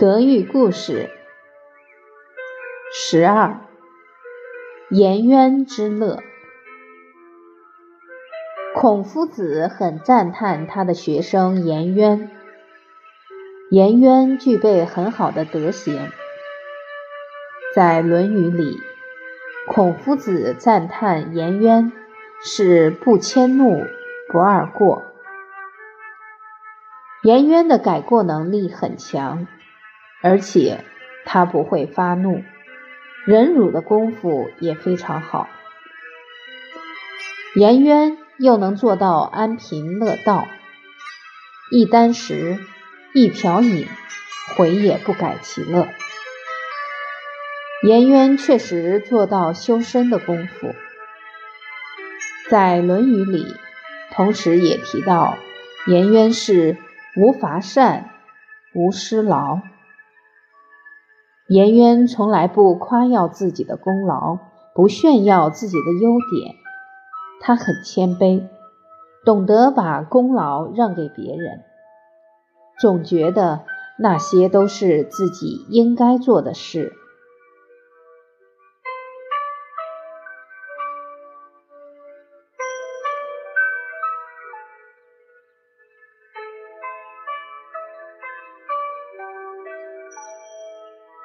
德育故事十二：颜渊之乐。孔夫子很赞叹他的学生颜渊。颜渊具备很好的德行，在《论语》里，孔夫子赞叹颜渊是不迁怒、不贰过。颜渊的改过能力很强，而且他不会发怒，忍辱的功夫也非常好。颜渊又能做到安贫乐道，一箪食，一瓢饮，回也不改其乐。颜渊确实做到修身的功夫，在《论语》里，同时也提到颜渊是。无乏善，无失劳。颜渊从来不夸耀自己的功劳，不炫耀自己的优点。他很谦卑，懂得把功劳让给别人，总觉得那些都是自己应该做的事。